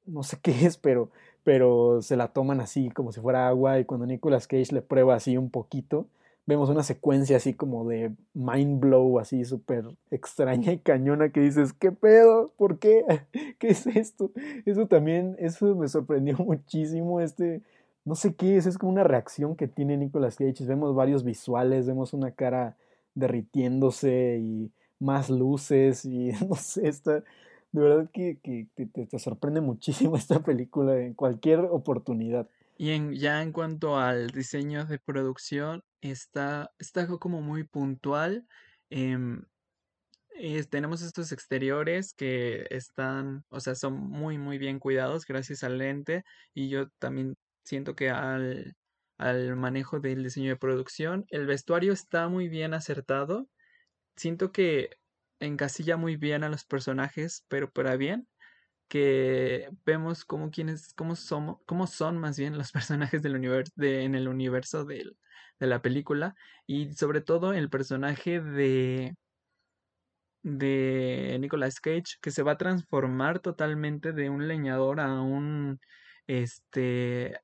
no sé qué es, pero, pero se la toman así como si fuera agua y cuando Nicolas Cage le prueba así un poquito, vemos una secuencia así como de mind blow, así súper extraña y cañona que dices, ¿qué pedo? ¿Por qué? ¿Qué es esto? Eso también, eso me sorprendió muchísimo, este, no sé qué es, es como una reacción que tiene Nicolas Cage, vemos varios visuales, vemos una cara derritiéndose y más luces y no sé, está, de verdad que, que te, te, sorprende muchísimo esta película en cualquier oportunidad. Y en, ya en cuanto al diseño de producción, está, está como muy puntual. Eh, tenemos estos exteriores que están, o sea, son muy, muy bien cuidados gracias al lente. Y yo también siento que al, al manejo del diseño de producción. El vestuario está muy bien acertado. Siento que encasilla muy bien a los personajes, pero para bien. Que vemos cómo quienes, cómo cómo son más bien los personajes del universo, en el universo de la película. Y sobre todo el personaje de de Nicolas Cage que se va a transformar totalmente de un leñador a un este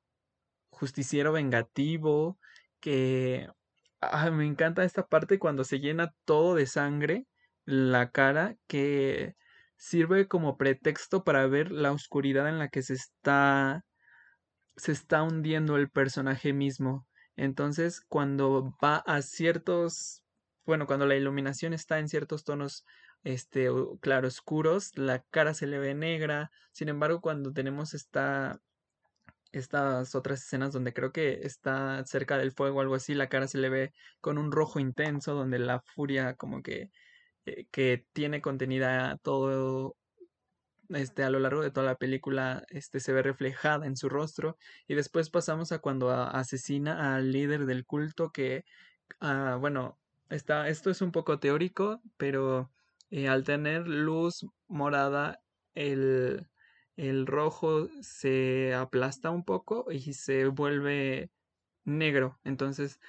justiciero vengativo que ah, me encanta esta parte cuando se llena todo de sangre la cara que sirve como pretexto para ver la oscuridad en la que se está se está hundiendo el personaje mismo. Entonces, cuando va a ciertos, bueno, cuando la iluminación está en ciertos tonos este claroscuros, la cara se le ve negra. Sin embargo, cuando tenemos esta estas otras escenas donde creo que está cerca del fuego o algo así, la cara se le ve con un rojo intenso, donde la furia como que, eh, que tiene contenida todo este, a lo largo de toda la película este, se ve reflejada en su rostro. Y después pasamos a cuando asesina al líder del culto que, ah, bueno, está, esto es un poco teórico, pero eh, al tener luz morada, el, el rojo se aplasta un poco y se vuelve negro. Entonces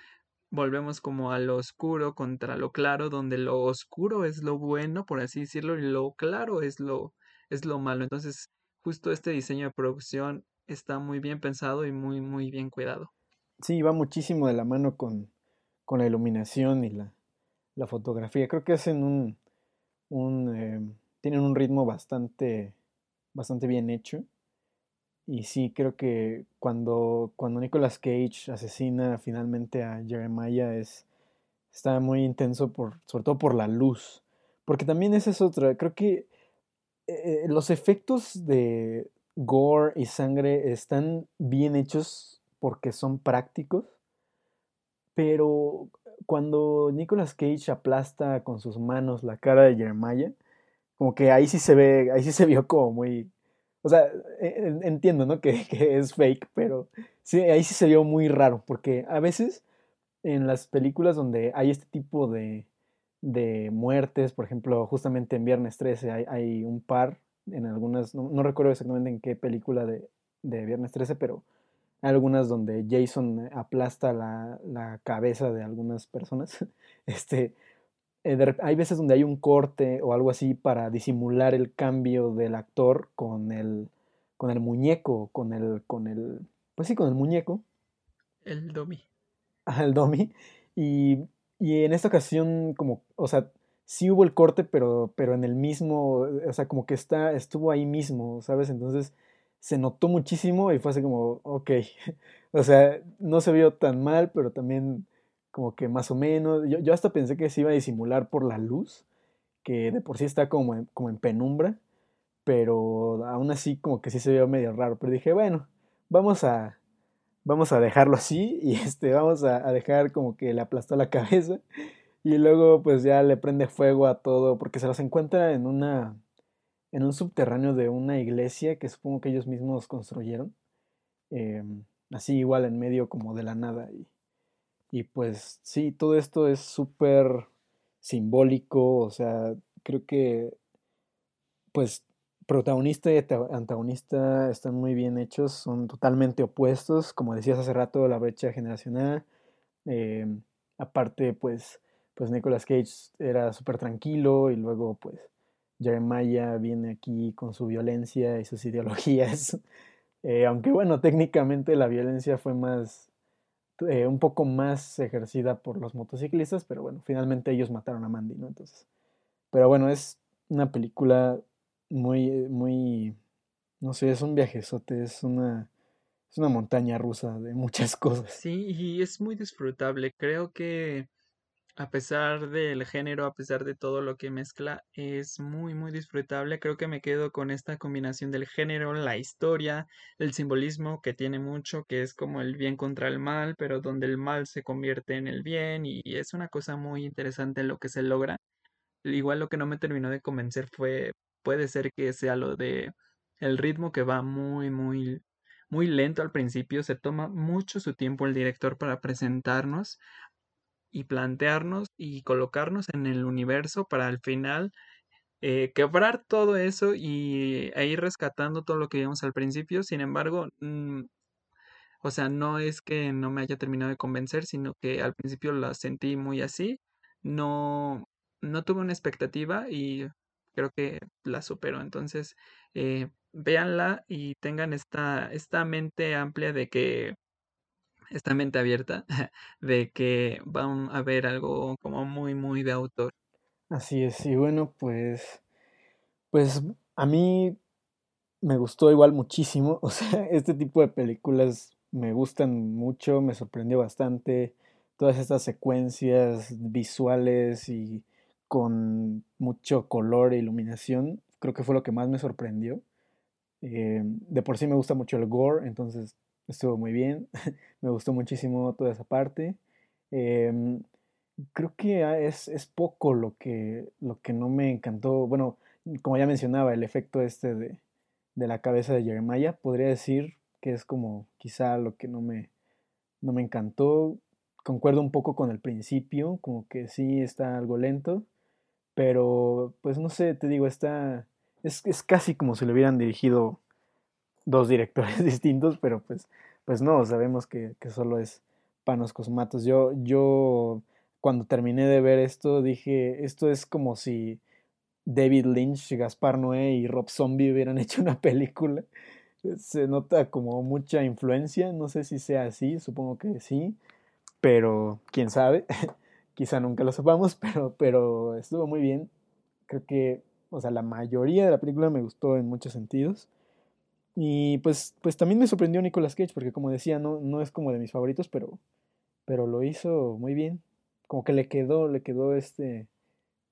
volvemos como a lo oscuro contra lo claro, donde lo oscuro es lo bueno, por así decirlo, y lo claro es lo, es lo malo. Entonces, justo este diseño de producción está muy bien pensado y muy, muy bien cuidado. Sí, va muchísimo de la mano con, con la iluminación y la, la, fotografía. Creo que hacen un, un eh, tienen un ritmo bastante, bastante bien hecho. Y sí, creo que cuando, cuando Nicolas Cage asesina finalmente a Jeremiah es, está muy intenso, por, sobre todo por la luz. Porque también esa es otra. Creo que eh, los efectos de gore y sangre están bien hechos porque son prácticos, pero cuando Nicolas Cage aplasta con sus manos la cara de Jeremiah, como que ahí sí se ve, ahí sí se vio como muy, o sea, e, entiendo, ¿no? Que, es fake, pero sí, ahí sí se vio muy raro, porque a veces en las películas donde hay este tipo de, de muertes, por ejemplo, justamente en Viernes 13 hay, un par, en algunas, no, recuerdo exactamente en qué película de, Viernes 13, pero hay algunas donde Jason aplasta la, cabeza de algunas personas. Este, eh, hay veces donde hay un corte o algo así para disimular el cambio del actor con el, con el muñeco, con el, con el, pues sí, con el muñeco. El domi. Ah, el domi. Y y en esta ocasión, como, o sea, sí hubo el corte, pero, pero en el mismo, o sea, como que está, estuvo ahí mismo, ¿sabes? Entonces se notó muchísimo y fue así como, ok, o sea, no se vio tan mal, pero también como que más o menos, yo, yo hasta pensé que se iba a disimular por la luz, que de por sí está como en, como en penumbra, pero aún así como que sí se vio medio raro, pero dije, bueno, vamos a, vamos a dejarlo así y este, vamos a, dejar como que le aplastó la cabeza y luego pues ya le prende fuego a todo porque se los encuentra en una en un subterráneo de una iglesia que supongo que ellos mismos construyeron em, así igual en medio como de la nada y, y pues sí todo esto es súper simbólico o sea creo que pues protagonista y antagonista están muy bien hechos, son totalmente opuestos, como decías hace rato, la brecha generacional. Em, aparte, pues, pues Nicolas Cage era súper tranquilo y luego, pues, Jeremiah viene aquí con su violencia y sus ideologías. Eh, aunque bueno, técnicamente la violencia fue más, eh, un poco más ejercida por los motociclistas, pero bueno, finalmente ellos mataron a Mandy, ¿no? Entonces, pero bueno, es una película muy, eh, muy, no sé, es un viajezote, es una, es una montaña rusa de muchas cosas. Sí, y es muy disfrutable. Creo que a pesar del género, a pesar de todo lo que mezcla, es muy, muy disfrutable. Creo que me quedo con esta combinación del género, la historia, el simbolismo que tiene mucho, que es como el bien contra el mal, pero donde el mal se convierte en el bien y es una cosa muy interesante lo que se logra. Igual lo que no me terminó de convencer fue puede ser que sea lo de el ritmo que va muy, muy, muy lento al principio. Se toma mucho su tiempo el director para presentarnos y plantearnos y colocarnos en el universo para al final eh, quebrar todo eso y e ir rescatando todo lo que vimos al principio. Sin embargo, mm, o sea, no es que no me haya terminado de convencer, sino que al principio la sentí muy así. No, no tuve una expectativa y creo que la superó. Entonces, eh, véanla y tengan esta, esta mente amplia de que, esta mente abierta, de que van a ver algo como muy, muy de autor. Así es, y bueno, pues, pues a mí me gustó igual muchísimo, o sea, este tipo de películas me gustan mucho, me sorprendió bastante, todas estas secuencias visuales y con mucho color e iluminación, creo que fue lo que más me sorprendió. Eh, de por sí me gusta mucho el gore, entonces estuvo muy bien, me gustó muchísimo toda esa parte. Em, creo que ah, es, es, poco lo que, lo que no me encantó, bueno, como ya mencionaba, el efecto este de, de la cabeza de Jeremiah, podría decir que es como quizá lo que no me, no me encantó. Concuerdo un poco con el principio, como que sí está algo lento, pero pues no sé, te digo, está, es, es casi como si le hubieran dirigido dos directores distintos, pero pues, pues no, sabemos que, que solo es Panos Cosmatos. Yo, yo cuando terminé de ver esto dije, esto es como si David Lynch, Gaspar Noé y Rob Zombie hubieran hecho una película. Se nota como mucha influencia, no sé si sea así, supongo que sí, pero quién sabe, quizá nunca lo sepamos, pero, pero estuvo muy bien. Creo que, o sea, la mayoría de la película me gustó en muchos sentidos. Y pues, pues también me sorprendió Nicolas Cage, porque como decía, no, no es como de mis favoritos, pero, pero lo hizo muy bien. Como que le quedó, le quedó este,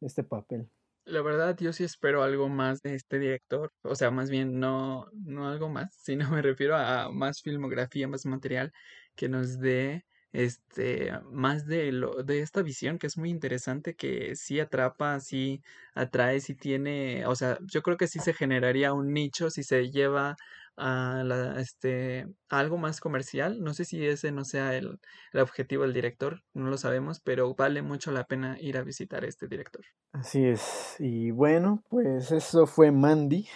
este papel. La verdad, yo sí espero algo más de este director. O sea, más bien no, no algo más, sino me refiero a más filmografía, más material que nos dé este más de lo de esta visión que es muy interesante que sí atrapa sí atrae sí tiene o sea yo creo que sí se generaría un nicho si se lleva a la este a algo más comercial no sé si ese no sea el, el objetivo del director no lo sabemos pero vale mucho la pena ir a visitar a este director Así es. Y bueno, pues eso fue Mandy.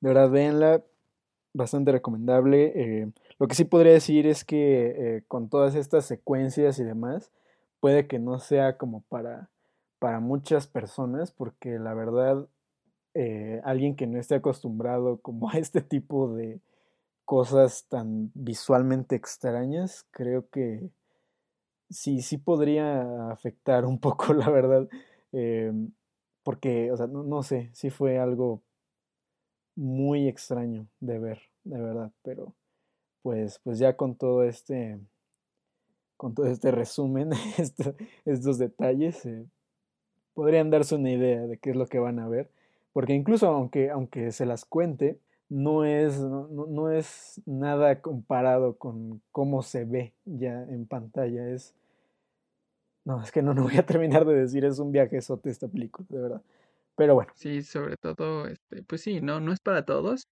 De verdad, véanla. Bastante recomendable. Eh, lo que sí podría decir es que eh, con todas estas secuencias y demás, puede que no sea como para, para muchas personas, porque la verdad, eh, alguien que no esté acostumbrado como a este tipo de cosas tan visualmente extrañas, creo que sí, sí podría afectar un poco, la verdad. Em, porque, o sea, no, no, sé, sí fue algo muy extraño de ver, de verdad, pero pues, pues ya con todo este, con todo este resumen, esto, estos detalles, eh, podrían darse una idea de qué es lo que van a ver, porque incluso aunque, aunque se las cuente, no es, no, no es nada comparado con cómo se ve ya en pantalla, es no, es que no, no voy a terminar de decir, es un viaje sote esta película, de verdad. Pero bueno. Sí, sobre todo, este, pues sí, no, no es para todos,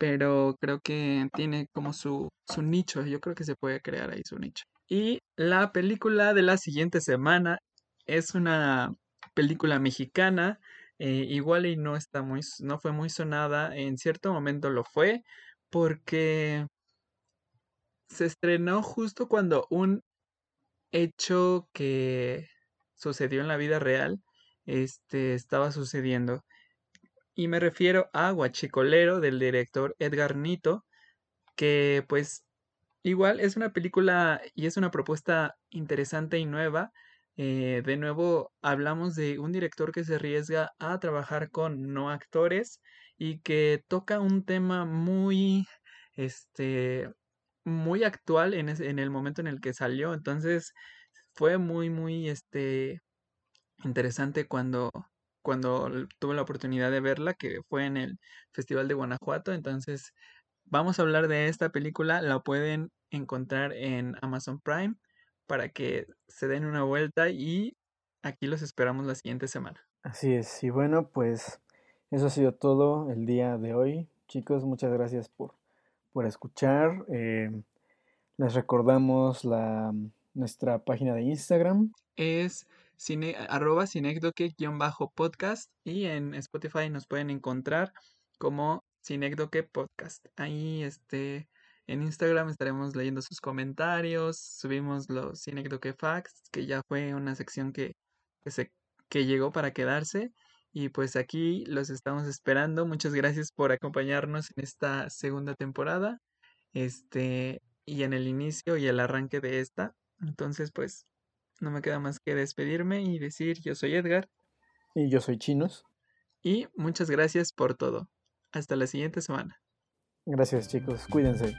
pero creo que tiene como su, su nicho, yo creo que se puede crear ahí su nicho. Y la película de la siguiente semana es una película mexicana, eh, igual y no está muy, no fue muy sonada, en cierto momento lo fue, porque se estrenó justo cuando un hecho que sucedió en la vida real, este, estaba sucediendo. Y me refiero a Guachicolero del director Edgar Nito, que pues igual es una película y es una propuesta interesante y nueva. Eh, de nuevo hablamos de un director que se arriesga a trabajar con no actores y que toca un tema muy este muy actual en, en el momento en el que salió. Entonces fue muy, muy este, interesante cuando, cuando tuve la oportunidad de verla, que fue en el Festival de Guanajuato. Entonces vamos a hablar de esta película. La pueden encontrar en Amazon Prime para que se den una vuelta y aquí los esperamos la siguiente semana. Así es. Y bueno, pues eso ha sido todo el día de hoy. Chicos, muchas gracias por por escuchar. Eh, les recordamos la, nuestra página de Instagram. Es cine, arroba podcast y en Spotify nos pueden encontrar como Cinecdoque Podcast. Ahí este, en Instagram estaremos leyendo sus comentarios, subimos los Cinecdoque Facts, que ya fue una sección que, que se que llegó para quedarse y pues aquí los estamos esperando. Muchas gracias por acompañarnos en esta segunda temporada. Este, y en el inicio y el arranque de esta. Entonces, pues, no me queda más que despedirme y decir yo soy Edgar. Y yo soy Chinos. Y muchas gracias por todo. Hasta la siguiente semana. Gracias chicos, cuídense.